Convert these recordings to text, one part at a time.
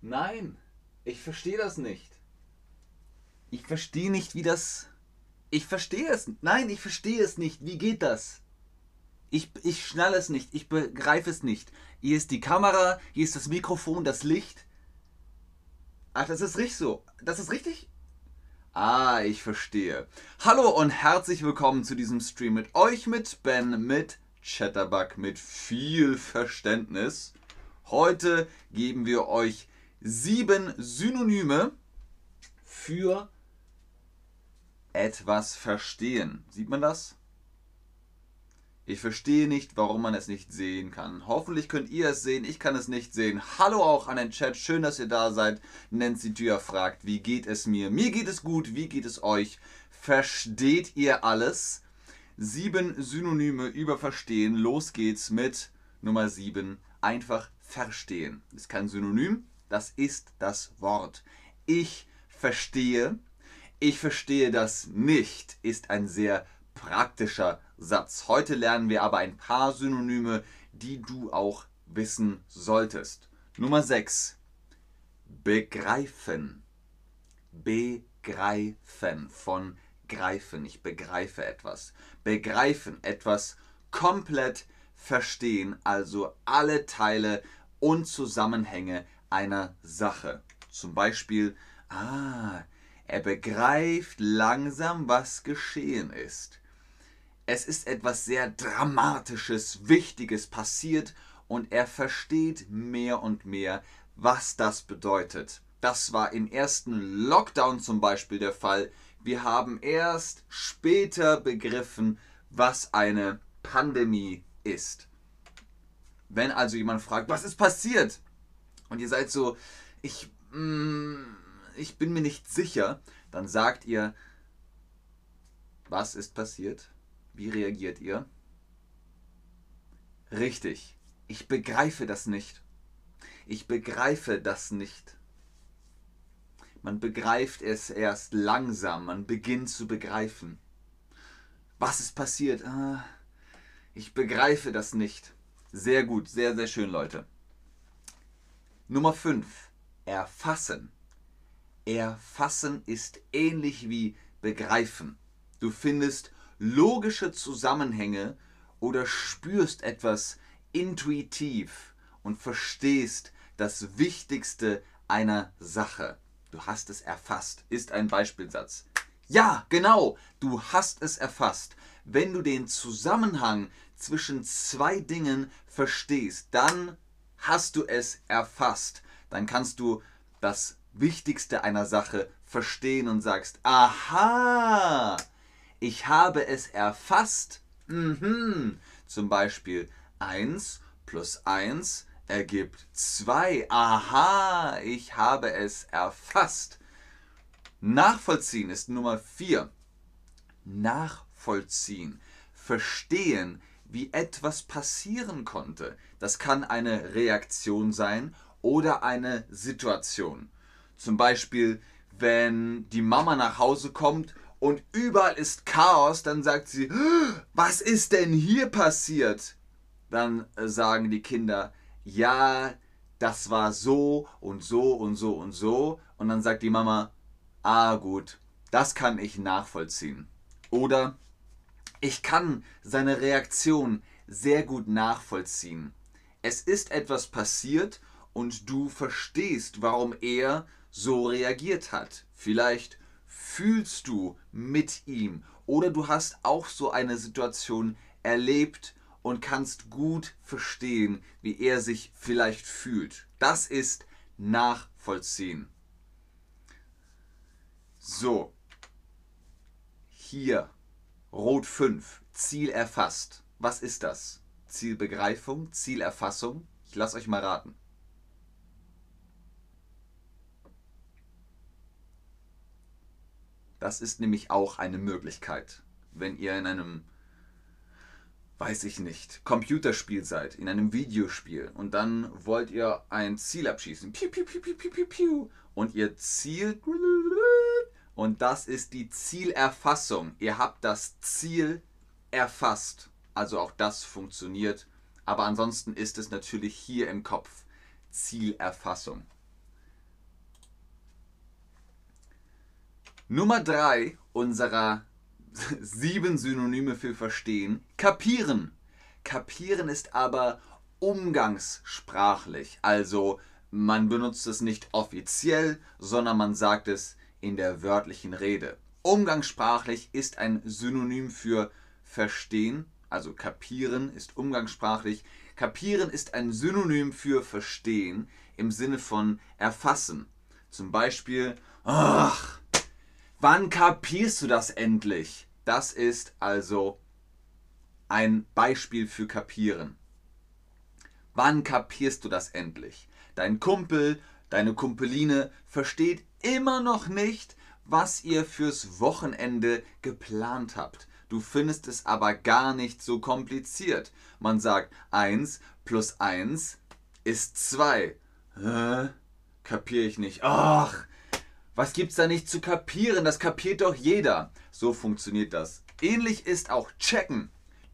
Nein, ich verstehe das nicht. Ich verstehe nicht, wie das. Ich verstehe es. Nein, ich verstehe es nicht. Wie geht das? Ich, ich schnall es nicht. Ich begreife es nicht. Hier ist die Kamera, hier ist das Mikrofon, das Licht. Ach, das ist richtig so. Das ist richtig? Ah, ich verstehe. Hallo und herzlich willkommen zu diesem Stream mit euch, mit Ben, mit Chatterbug, mit viel Verständnis. Heute geben wir euch sieben Synonyme für etwas verstehen. Sieht man das? Ich verstehe nicht, warum man es nicht sehen kann. Hoffentlich könnt ihr es sehen, ich kann es nicht sehen. Hallo auch an den Chat, schön, dass ihr da seid. Nancy Dürr fragt, wie geht es mir? Mir geht es gut, wie geht es euch? Versteht ihr alles? Sieben Synonyme über Verstehen. Los geht's mit Nummer sieben. Einfach verstehen. Ist kein Synonym, das ist das Wort. Ich verstehe, ich verstehe das nicht, ist ein sehr praktischer Satz. Heute lernen wir aber ein paar Synonyme, die du auch wissen solltest. Nummer 6. Begreifen. Begreifen von greifen. Ich begreife etwas. Begreifen etwas komplett verstehen, also alle Teile und Zusammenhänge einer Sache. Zum Beispiel, ah, er begreift langsam, was geschehen ist. Es ist etwas sehr Dramatisches, Wichtiges passiert und er versteht mehr und mehr, was das bedeutet. Das war im ersten Lockdown zum Beispiel der Fall. Wir haben erst später begriffen, was eine Pandemie ist. Wenn also jemand fragt, was ist passiert? Und ihr seid so, ich, mm, ich bin mir nicht sicher, dann sagt ihr, was ist passiert? Wie reagiert ihr? Richtig, ich begreife das nicht. Ich begreife das nicht. Man begreift es erst langsam, man beginnt zu begreifen. Was ist passiert? Ah, ich begreife das nicht. Sehr gut, sehr, sehr schön, Leute. Nummer 5. Erfassen. Erfassen ist ähnlich wie begreifen. Du findest logische Zusammenhänge oder spürst etwas intuitiv und verstehst das Wichtigste einer Sache. Du hast es erfasst, ist ein Beispielsatz. Ja, genau, du hast es erfasst. Wenn du den Zusammenhang zwischen zwei Dingen verstehst, dann hast du es erfasst. Dann kannst du das Wichtigste einer Sache verstehen und sagst, aha, ich habe es erfasst. Mhm. Zum Beispiel 1 plus 1 ergibt 2. Aha, ich habe es erfasst. Nachvollziehen ist Nummer 4. Nachvollziehen. Verstehen wie etwas passieren konnte. Das kann eine Reaktion sein oder eine Situation. Zum Beispiel, wenn die Mama nach Hause kommt und überall ist Chaos, dann sagt sie, was ist denn hier passiert? Dann äh, sagen die Kinder, ja, das war so und so und so und so. Und dann sagt die Mama, ah gut, das kann ich nachvollziehen. Oder ich kann seine Reaktion sehr gut nachvollziehen. Es ist etwas passiert und du verstehst, warum er so reagiert hat. Vielleicht fühlst du mit ihm oder du hast auch so eine Situation erlebt und kannst gut verstehen, wie er sich vielleicht fühlt. Das ist nachvollziehen. So, hier Rot 5, Ziel erfasst. Was ist das? Zielbegreifung, Zielerfassung? Ich lasse euch mal raten. Das ist nämlich auch eine Möglichkeit, wenn ihr in einem, weiß ich nicht, Computerspiel seid, in einem Videospiel und dann wollt ihr ein Ziel abschießen. Piu, piu, piu, piu, piu, piu, und ihr zielt und das ist die Zielerfassung. Ihr habt das Ziel erfasst. Also auch das funktioniert. Aber ansonsten ist es natürlich hier im Kopf Zielerfassung. Nummer 3 unserer sieben Synonyme für Verstehen. Kapieren. Kapieren ist aber umgangssprachlich. Also man benutzt es nicht offiziell, sondern man sagt es in der wörtlichen Rede. Umgangssprachlich ist ein Synonym für verstehen, also kapieren ist umgangssprachlich. Kapieren ist ein Synonym für verstehen im Sinne von erfassen. Zum Beispiel, ach, wann kapierst du das endlich? Das ist also ein Beispiel für kapieren. Wann kapierst du das endlich? Dein Kumpel, deine Kumpeline versteht immer noch nicht, was ihr fürs Wochenende geplant habt. Du findest es aber gar nicht so kompliziert. Man sagt 1 plus 1 ist 2. Hä? Kapier ich nicht. Ach, was gibt's da nicht zu kapieren? Das kapiert doch jeder. So funktioniert das. Ähnlich ist auch checken.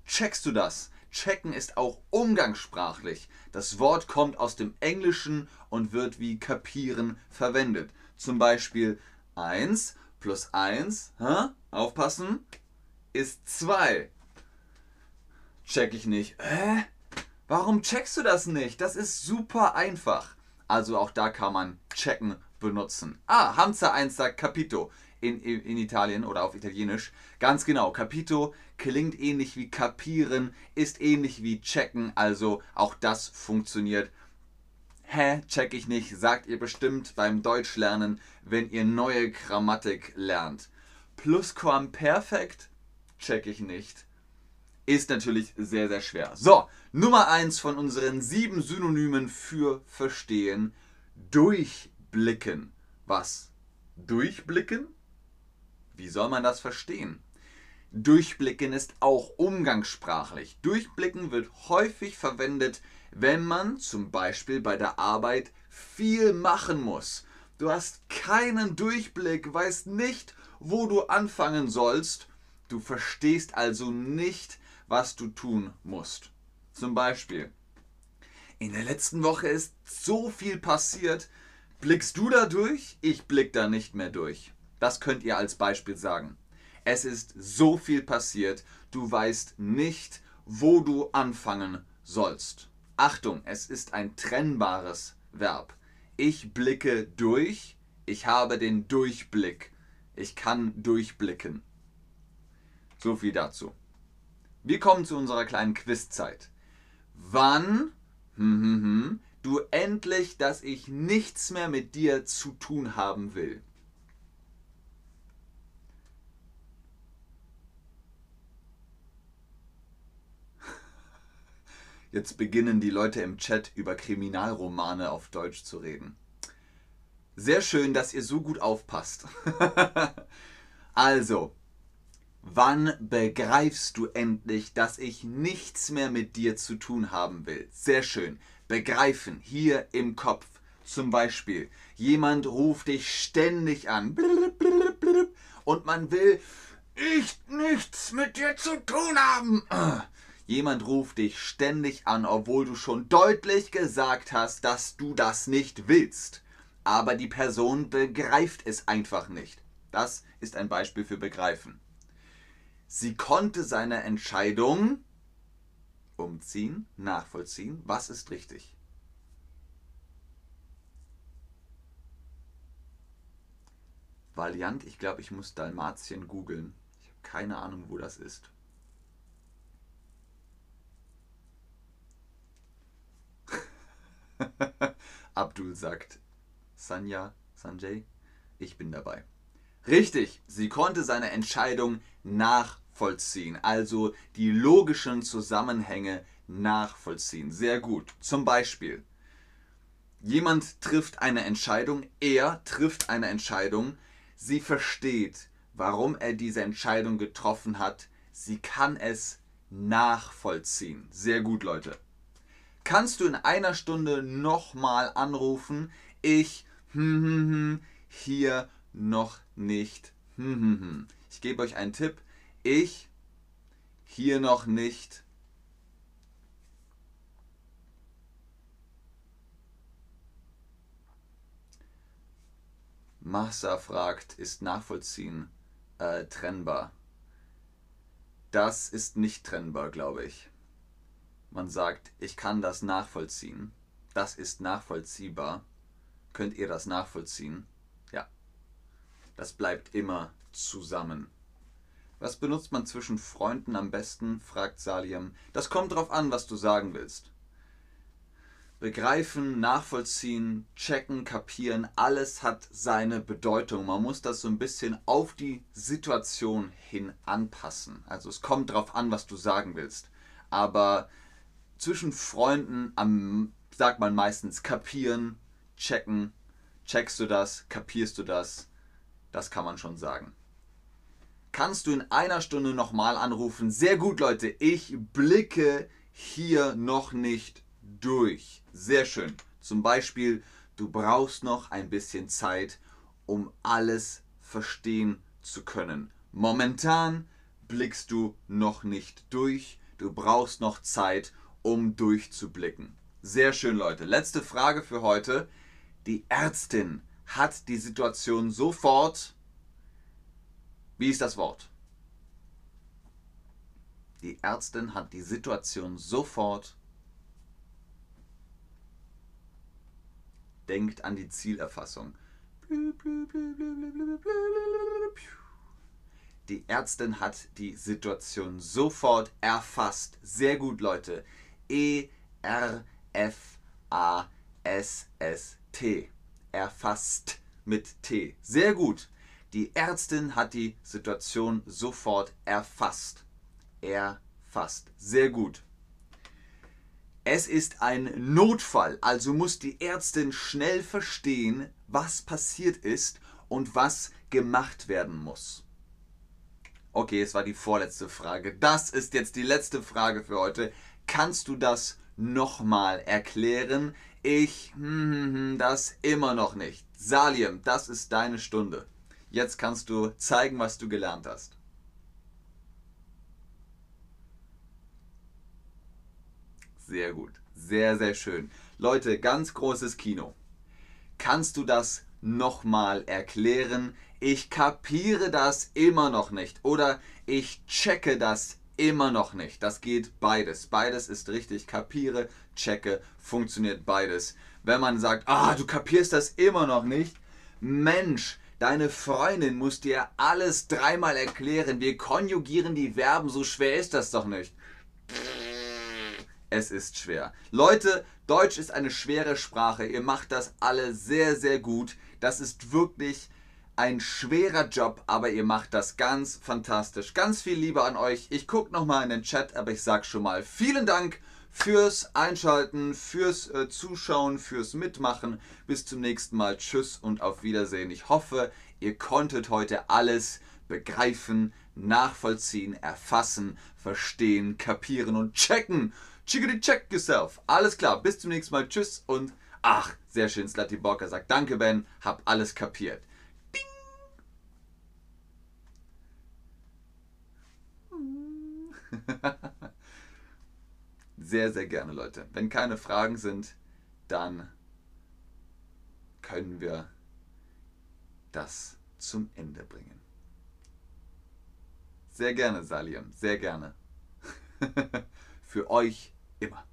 Checkst du das? Checken ist auch umgangssprachlich. Das Wort kommt aus dem Englischen und wird wie kapieren verwendet. Zum Beispiel 1 plus 1, hä? aufpassen, ist 2. Check ich nicht. Hä? Warum checkst du das nicht? Das ist super einfach. Also auch da kann man checken benutzen. Ah, Hamza 1 sagt Capito in, in Italien oder auf Italienisch. Ganz genau, Capito klingt ähnlich wie kapieren, ist ähnlich wie checken, also auch das funktioniert. Hä, check ich nicht, sagt ihr bestimmt beim Deutschlernen, wenn ihr neue Grammatik lernt. Plusquamperfekt check ich nicht. Ist natürlich sehr, sehr schwer. So, Nummer 1 von unseren sieben Synonymen für verstehen. Durchblicken. Was? Durchblicken? Wie soll man das verstehen? Durchblicken ist auch umgangssprachlich. Durchblicken wird häufig verwendet, wenn man zum Beispiel bei der Arbeit viel machen muss. Du hast keinen Durchblick, weißt nicht, wo du anfangen sollst. Du verstehst also nicht, was du tun musst. Zum Beispiel, in der letzten Woche ist so viel passiert. Blickst du da durch? Ich blick da nicht mehr durch. Das könnt ihr als Beispiel sagen. Es ist so viel passiert, du weißt nicht, wo du anfangen sollst. Achtung, es ist ein trennbares Verb. Ich blicke durch, ich habe den Durchblick. Ich kann durchblicken. So viel dazu. Wir kommen zu unserer kleinen Quizzeit. Wann hm, hm, hm, du endlich, dass ich nichts mehr mit dir zu tun haben will. Jetzt beginnen die Leute im Chat über Kriminalromane auf Deutsch zu reden. Sehr schön, dass ihr so gut aufpasst. also, wann begreifst du endlich, dass ich nichts mehr mit dir zu tun haben will? Sehr schön. Begreifen, hier im Kopf. Zum Beispiel, jemand ruft dich ständig an und man will ich nichts mit dir zu tun haben. Jemand ruft dich ständig an, obwohl du schon deutlich gesagt hast, dass du das nicht willst. Aber die Person begreift es einfach nicht. Das ist ein Beispiel für begreifen. Sie konnte seine Entscheidung umziehen, nachvollziehen. Was ist richtig? Valiant, ich glaube, ich muss Dalmatien googeln. Ich habe keine Ahnung, wo das ist. Abdul sagt, Sanja, Sanjay, ich bin dabei. Richtig, sie konnte seine Entscheidung nachvollziehen, also die logischen Zusammenhänge nachvollziehen. Sehr gut. Zum Beispiel, jemand trifft eine Entscheidung, er trifft eine Entscheidung, sie versteht, warum er diese Entscheidung getroffen hat, sie kann es nachvollziehen. Sehr gut, Leute kannst du in einer Stunde nochmal anrufen. Ich hm, hm, hm, hier noch nicht. Ich gebe euch einen Tipp. Ich hier noch nicht. Massa fragt, ist nachvollziehen äh, trennbar? Das ist nicht trennbar, glaube ich. Man sagt, ich kann das nachvollziehen. Das ist nachvollziehbar. Könnt ihr das nachvollziehen? Ja. Das bleibt immer zusammen. Was benutzt man zwischen Freunden am besten? fragt Saliam. Das kommt drauf an, was du sagen willst. Begreifen, nachvollziehen, checken, kapieren, alles hat seine Bedeutung. Man muss das so ein bisschen auf die Situation hin anpassen. Also es kommt drauf an, was du sagen willst. Aber zwischen Freunden am, sagt man meistens kapieren, checken. Checkst du das? Kapierst du das? Das kann man schon sagen kannst du in einer Stunde nochmal anrufen. Sehr gut, Leute. Ich blicke hier noch nicht durch. Sehr schön. Zum Beispiel, du brauchst noch ein bisschen Zeit, um alles verstehen zu können. Momentan blickst du noch nicht durch. Du brauchst noch Zeit, um durchzublicken. Sehr schön, Leute. Letzte Frage für heute. Die Ärztin hat die Situation sofort wie ist das Wort? Die Ärztin hat die Situation sofort denkt an die Zielerfassung. Die Ärztin hat die Situation sofort erfasst. Sehr gut, Leute. E R F A S S T. Erfasst mit T. Sehr gut. Die Ärztin hat die Situation sofort erfasst. Erfasst. Sehr gut. Es ist ein Notfall, also muss die Ärztin schnell verstehen, was passiert ist und was gemacht werden muss. Okay, es war die vorletzte Frage. Das ist jetzt die letzte Frage für heute. Kannst du das nochmal erklären? Ich, hm, hm, hm, das immer noch nicht. Salim, das ist deine Stunde. Jetzt kannst du zeigen, was du gelernt hast. Sehr gut. Sehr, sehr schön. Leute, ganz großes Kino. Kannst du das nochmal erklären? Ich kapiere das immer noch nicht. Oder ich checke das immer noch nicht. Das geht beides. Beides ist richtig. Kapiere, checke, funktioniert beides. Wenn man sagt, ah, du kapierst das immer noch nicht. Mensch, Deine Freundin muss dir alles dreimal erklären. Wir konjugieren die Verben, so schwer ist das doch nicht. Es ist schwer. Leute, Deutsch ist eine schwere Sprache. Ihr macht das alle sehr, sehr gut. Das ist wirklich ein schwerer Job, aber ihr macht das ganz fantastisch. Ganz viel Liebe an euch. Ich gucke nochmal in den Chat, aber ich sage schon mal vielen Dank fürs Einschalten, fürs äh, Zuschauen, fürs Mitmachen. Bis zum nächsten Mal. Tschüss und auf Wiedersehen. Ich hoffe, ihr konntet heute alles begreifen, nachvollziehen, erfassen, verstehen, kapieren und checken. Chickity check yourself. Alles klar, bis zum nächsten Mal. Tschüss und ach, sehr schön. Slutty Borker sagt Danke, Ben, hab alles kapiert. sehr, sehr gerne, Leute. Wenn keine Fragen sind, dann können wir das zum Ende bringen. Sehr gerne, Saliam, sehr gerne. Für euch immer.